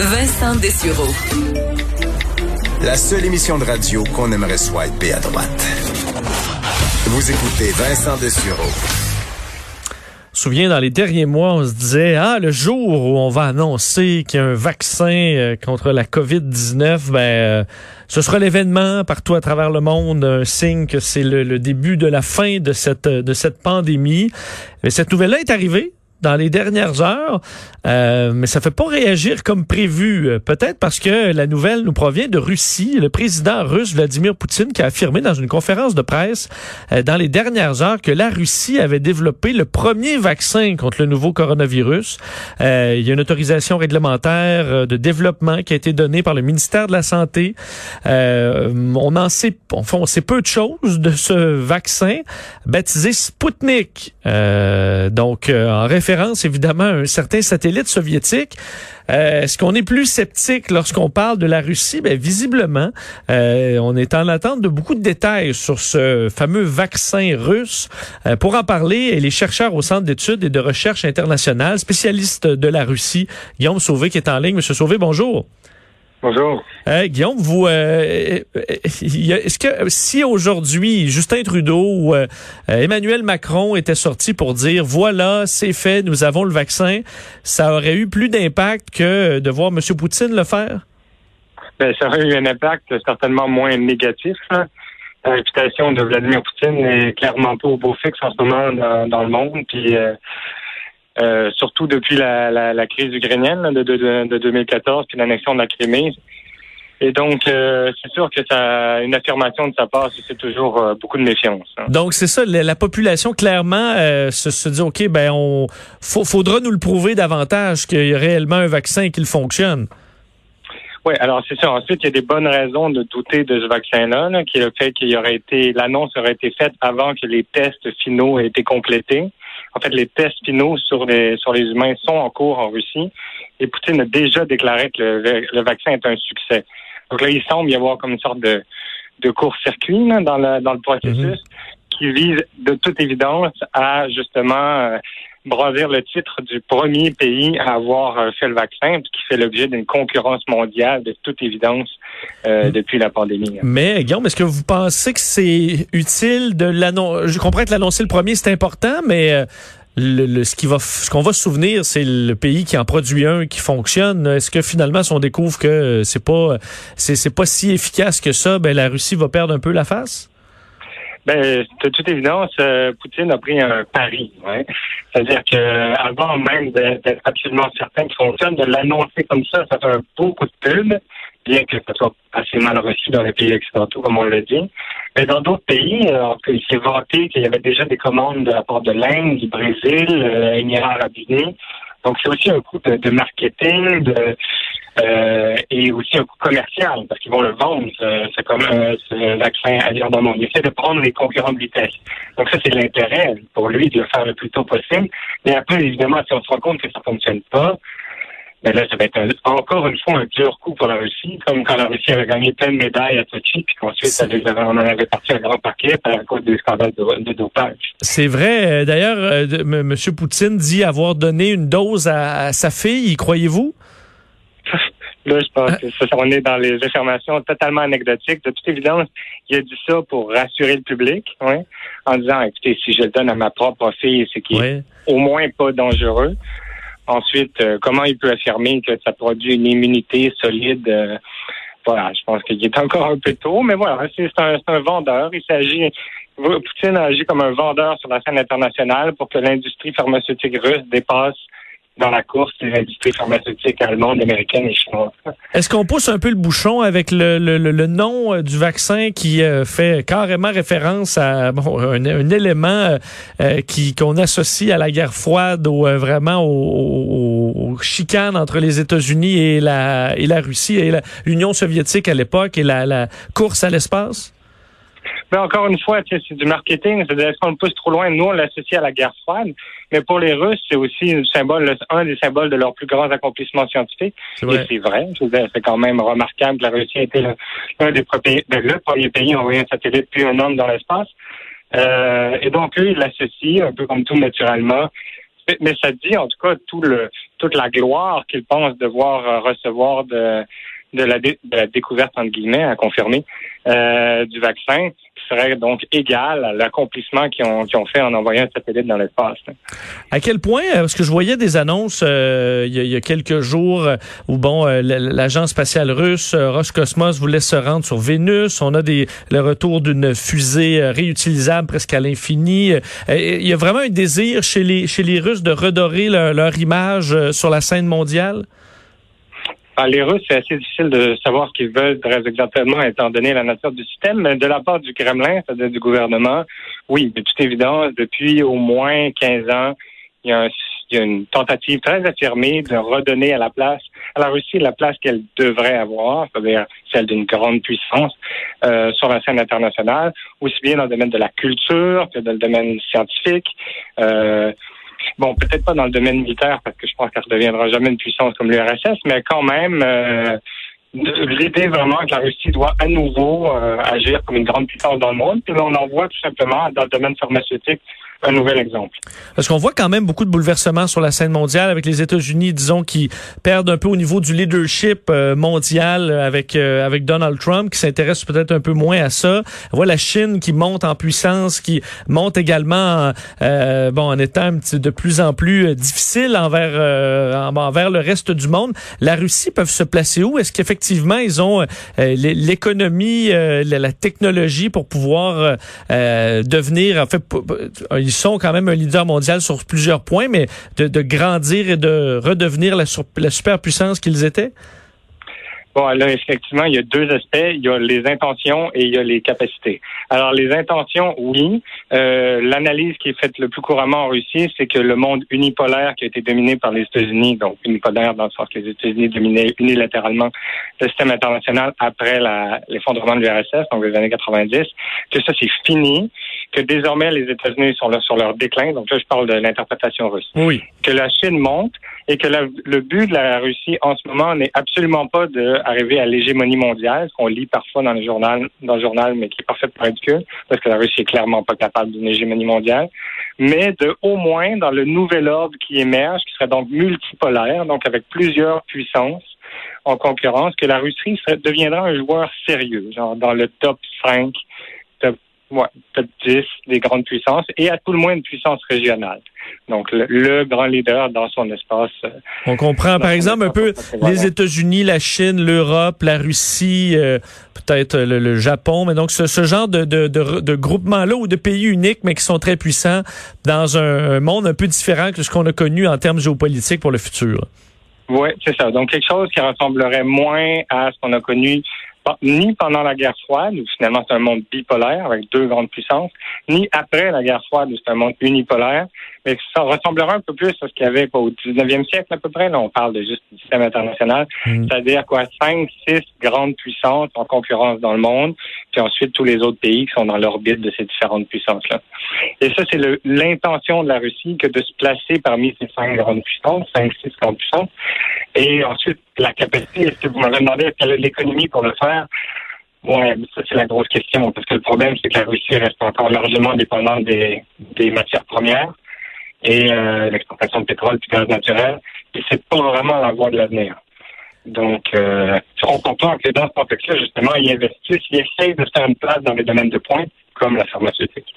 Vincent Dessureau. La seule émission de radio qu'on aimerait swiper à droite. Vous écoutez Vincent Dessureau. souviens, dans les derniers mois, on se disait, ah, le jour où on va annoncer qu'il y a un vaccin euh, contre la COVID-19, ben, euh, ce sera l'événement partout à travers le monde, un signe que c'est le, le, début de la fin de cette, de cette pandémie. Mais cette nouvelle-là est arrivée dans les dernières heures, euh, mais ça fait pas réagir comme prévu. Euh, peut-être parce que la nouvelle nous provient de Russie. Le président russe Vladimir Poutine qui a affirmé dans une conférence de presse euh, dans les dernières heures que la Russie avait développé le premier vaccin contre le nouveau coronavirus. Euh, il y a une autorisation réglementaire de développement qui a été donnée par le ministère de la Santé. on en sait, on sait peu de choses de ce vaccin baptisé Sputnik. donc, en référence évidemment un certain satellite soviétique. Euh, Est-ce qu'on est plus sceptique lorsqu'on parle de la Russie? Ben, visiblement, euh, on est en attente de beaucoup de détails sur ce fameux vaccin russe. Euh, pour en parler, les chercheurs au Centre d'études et de recherche internationale, spécialistes de la Russie, Guillaume Sauvé qui est en ligne. Monsieur Sauvé, bonjour. Bonjour. Euh, Guillaume, vous, euh, est-ce que si aujourd'hui Justin Trudeau ou euh, Emmanuel Macron étaient sortis pour dire voilà, c'est fait, nous avons le vaccin, ça aurait eu plus d'impact que de voir M. Poutine le faire? Ben, ça aurait eu un impact certainement moins négatif. Hein. La réputation de Vladimir Poutine n'est clairement pas au beau fixe en ce moment dans, dans le monde. Puis euh, surtout depuis la, la, la crise ukrainienne de, de, de, 2014 puis l'annexion de la Crimée. Et donc, euh, c'est sûr que ça, une affirmation de sa part, c'est toujours euh, beaucoup de méfiance. Hein. Donc, c'est ça, la, population clairement se, se, dit, ok, ben, on faudra nous le prouver davantage qu'il y a réellement un vaccin et qu'il fonctionne. Oui, alors c'est ça. Ensuite, il y a des bonnes raisons de douter de ce vaccin-là, là, qui est le fait qu'il aurait été, l'annonce aurait été faite avant que les tests finaux aient été complétés. En fait, les tests finaux sur les sur les humains sont en cours en Russie et Poutine a déjà déclaré que le, vaccin est un succès. Donc là, il semble y avoir comme une sorte de, de court-circuit dans le, dans le processus mhm. qui vise de toute évidence à justement euh, bravir le titre du premier pays à avoir euh, fait le vaccin, qui fait l'objet d'une concurrence mondiale de toute évidence euh, mm. depuis la pandémie. Mais Guillaume, est-ce que vous pensez que c'est utile de l'annoncer Je comprends que l'annoncer le premier c'est important, mais euh, le, ce qui va, ce qu'on va se souvenir, c'est le pays qui en produit un qui fonctionne. Est-ce que finalement, si on découvre que c'est pas, c'est pas si efficace que ça, ben la Russie va perdre un peu la face? Ben, de toute évidence, euh, Poutine a pris un pari. Ouais. C'est-à-dire que avant même d'être absolument certain qu'il fonctionne, de l'annoncer comme ça, ça fait un beau coup de pub, bien que ce soit assez mal reçu dans les pays occidentaux, comme on l'a dit. Mais dans d'autres pays, euh, il s'est vanté qu'il y avait déjà des commandes de la part de l'Inde, du Brésil, euh, Émirats arabes unis. Donc c'est aussi un coup de, de marketing, de euh, et aussi un coût commercial, parce qu'ils vont le vendre, c'est comme un vaccin à dire dans le monde. Il essaie de prendre les concurrents de vitesse. Donc ça, c'est l'intérêt pour lui de le faire le plus tôt possible. Mais après, évidemment, si on se rend compte que ça fonctionne pas, ben là, ça va être encore une fois un dur coup pour la Russie, comme quand la Russie avait gagné plein de médailles à Sochi, puis qu'ensuite on en avait parti un grand paquet à cause des scandales de, dopage. C'est vrai. Euh, d'ailleurs, euh, M. Poutine dit avoir donné une dose à sa fille. Y croyez-vous? Là, je pense que ça, on est dans les affirmations totalement anecdotiques. De toute évidence, il a dit ça pour rassurer le public, ouais, en disant, écoutez, si je le donne à ma propre fille, c'est qu'il est au moins pas dangereux. Ensuite, euh, comment il peut affirmer que ça produit une immunité solide? Euh, voilà, je pense qu'il est encore un peu tôt, mais voilà, c'est un, un vendeur. Il s'agit Poutine agit comme un vendeur sur la scène internationale pour que l'industrie pharmaceutique russe dépasse dans la course des industries pharmaceutiques allemandes, américaines et chinoises. Est-ce qu'on pousse un peu le bouchon avec le, le, le nom euh, du vaccin qui euh, fait carrément référence à bon, un, un élément euh, qui qu'on associe à la guerre froide ou vraiment aux, chicanes entre les États-Unis et la et la Russie et l'Union soviétique à l'époque et la, la course à l'espace? Mais encore une fois, c'est du marketing. C'est-à-dire qu'on le pousse trop loin. Nous, on l'associe à la guerre froide. Mais pour les Russes, c'est aussi un symbole, un des symboles de leurs plus grands accomplissements scientifiques. Et c'est vrai. C'est quand même remarquable la Russie a été l'un des premiers, ben, le premier pays à envoyer un satellite puis un homme dans l'espace. Euh, et donc, eux, ils l'associent un peu comme tout naturellement. Mais ça dit, en tout cas, tout le toute la gloire qu'ils pensent devoir recevoir de, de, la, de la découverte, entre guillemets, à confirmer, du vaccin serait donc égal à l'accomplissement qu'ils ont, ont, fait en envoyant un satellite dans l'espace. À quel point, euh, parce que je voyais des annonces euh, il, y a, quelques jours euh, où bon, l'agence spatiale russe Roscosmos voulait se rendre sur Vénus. On a des le retour d'une fusée réutilisable presque à l'infini. il y a vraiment un désir chez les chez les Russes de redorer leur, leur image sur la scène mondiale? Ah, les Russes, c'est assez difficile de savoir ce qu'ils veulent très exactement, étant donné la nature du système. Mais de la part du Kremlin, c'est-à-dire du gouvernement, oui, de toute évidence, depuis au moins 15 ans, il y a, une tentative très affirmée de redonner à la place, à la Russie, la place qu'elle devrait avoir, c'est-à-dire celle d'une grande puissance euh, sur la scène internationale, aussi bien dans le domaine de la culture que dans le domaine scientifique. Euh, Bon, peut-être pas dans le domaine militaire, parce que je pense qu'elle ne deviendra jamais une puissance comme l'URSS, mais quand même, euh, l'idée vraiment que la Russie doit à nouveau euh, agir comme une grande puissance dans le monde. Puis là, on en voit tout simplement dans le domaine pharmaceutique un nouvel exemple. Parce qu'on voit quand même beaucoup de bouleversements sur la scène mondiale avec les États-Unis, disons, qui perdent un peu au niveau du leadership euh, mondial avec euh, avec Donald Trump, qui s'intéresse peut-être un peu moins à ça. On voit la Chine qui monte en puissance, qui monte également, euh, bon, en étant de plus en plus difficile envers envers le reste du monde. La Russie peuvent se placer où? Est-ce qu'effectivement ils ont l'économie, la, technologie pour pouvoir devenir, en fait, ils sont quand même un leader mondial sur plusieurs points, mais de, grandir et de redevenir la, superpuissance qu'ils étaient? Bon, là, effectivement, il y a deux aspects. Il y a les intentions et il y a les capacités. Alors, les intentions, oui. Euh, l'analyse qui est faite le plus couramment en Russie, c'est que le monde unipolaire qui a été dominé par les États-Unis, donc unipolaire dans le sens que les États-Unis dominaient unilatéralement le système international après l'effondrement de l'URSS, donc les années 90, que ça, c'est fini que désormais les États-Unis sont là sur leur déclin. Donc là, je parle de l'interprétation russe. Oui. Que la Chine monte et que le but de la Russie en ce moment n'est absolument pas d'arriver à l'hégémonie mondiale, ce qu'on lit parfois dans le journal, dans le journal, mais qui est parfaitement ridicule, parce que la Russie est clairement pas capable d'une hégémonie mondiale, mais de au moins dans le nouvel ordre qui émerge, qui serait donc multipolaire, donc avec plusieurs puissances en concurrence, que la Russie deviendra un joueur sérieux, genre dans le top 5 Ouais, peut-être 10 des grandes puissances et à tout le moins une puissance régionale. Donc, le, grand leader dans son espace. Euh, On comprend, par exemple, un peu les États-Unis, la Chine, l'Europe, la Russie, euh, peut-être le, Japon, mais donc ce, ce genre de, de, de, groupement-là ou de pays uniques, mais qui sont très puissants dans un, monde un peu différent que ce qu'on a connu en termes géopolitiques pour le futur. Oui, c'est ça. Donc, quelque chose qui ressemblerait moins à ce qu'on a connu ni pendant la guerre froide, où finalement c'est un monde bipolaire avec deux grandes puissances, ni après la guerre froide, où c'est un monde unipolaire, mais ça ressemblera un peu plus à ce qu'il y avait au 19e siècle à peu près. Là, on parle de juste du système international, mm. c'est-à-dire quoi, cinq, six grandes puissances en concurrence dans le monde, puis ensuite tous les autres pays qui sont dans l'orbite de ces différentes puissances-là. Et ça, c'est l'intention de la Russie que de se placer parmi ces cinq grandes puissances, cinq, six grandes puissances, et ensuite la capacité. Est-ce que vous m'avez demandé quelle est l'économie pour le faire? Ouais, ça c'est la grosse question, parce que le problème, c'est que la Russie reste encore largement dépendante des, des matières premières et euh, l'exportation de pétrole et de gaz naturel. Et c'est pas vraiment la voie de l'avenir. Donc, euh, on comprend que dans ce contexte-là, justement, ils investissent, ils essayent de faire une place dans les domaines de pointe, comme la pharmaceutique.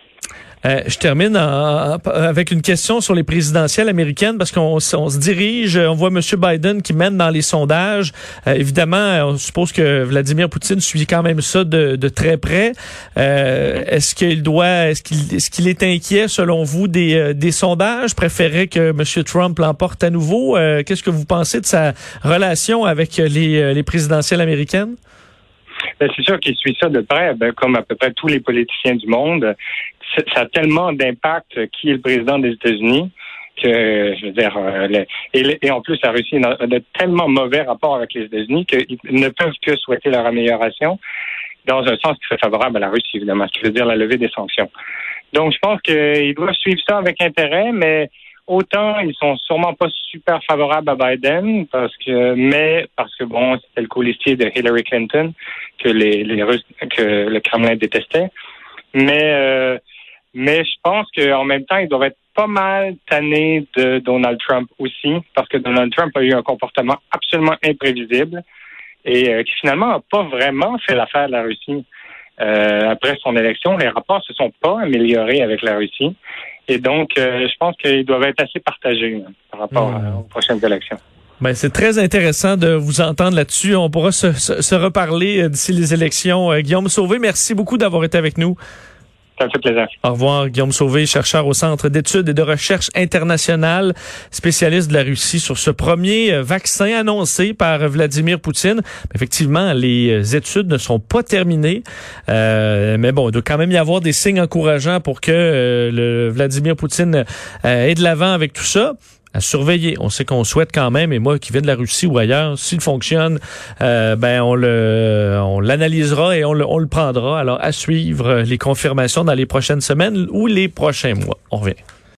Euh, je termine avec une question sur les présidentielles américaines parce qu'on se dirige, on voit M. Biden qui mène dans les sondages. Euh, évidemment, on suppose que Vladimir Poutine suit quand même ça de, très près. Euh, est-ce qu'il doit, est-ce qu'il est, inquiet selon vous des, sondages? Préférait que M. Trump l'emporte à nouveau? Qu'est-ce que vous pensez de sa relation avec les présidentielles américaines? Ben, c'est sûr qu'il suit ça de près, ben, comme à peu près tous les politiciens du monde ça a tellement d'impact qui est le président des États-Unis que, je veux dire, euh, et, en plus, la Russie a de tellement mauvais rapports avec les États-Unis qu'ils ne peuvent que souhaiter leur amélioration dans un sens qui serait favorable à la Russie, évidemment, ce qui veut dire la levée des sanctions. Donc, je pense qu'ils doivent suivre ça avec intérêt, mais autant ils sont sûrement pas super favorables à Biden, parce que, mais parce que bon, c'était le colistier de Hillary Clinton que les, Russes, que le Kremlin détestait. Mais euh, mais je pense qu'en même temps, ils doivent être pas mal tanné de Donald Trump aussi, parce que Donald Trump a eu un comportement absolument imprévisible et euh, qui finalement n'a pas vraiment fait l'affaire de la Russie. Euh, après son élection, les rapports se sont pas améliorés avec la Russie. Et donc, euh, je pense qu'ils doivent être assez partagés hein, par rapport Mmh. aux prochaines élections. Ben, c'est très intéressant de vous entendre là-dessus. On pourra se, se- se reparler euh, d'ici les élections. Euh, Guillaume Sauvé, merci beaucoup d'avoir été avec nous. Au revoir, Guillaume Sauvé, chercheur au Centre d'études et de recherche internationale, spécialiste de la Russie sur ce premier euh, vaccin annoncé par Vladimir Poutine. Effectivement, les euh, études ne sont pas terminées, Euh, mais bon, il doit quand même y avoir des signes encourageants pour que le Vladimir Poutine ait de l'avant avec tout ça à surveiller. On sait qu'on souhaite quand même, et moi qui viens de la Russie ou ailleurs, s'il fonctionne, euh, ben on le, on l'analysera et on le, on le prendra. Alors à suivre les confirmations dans les prochaines semaines ou les prochains mois. On revient.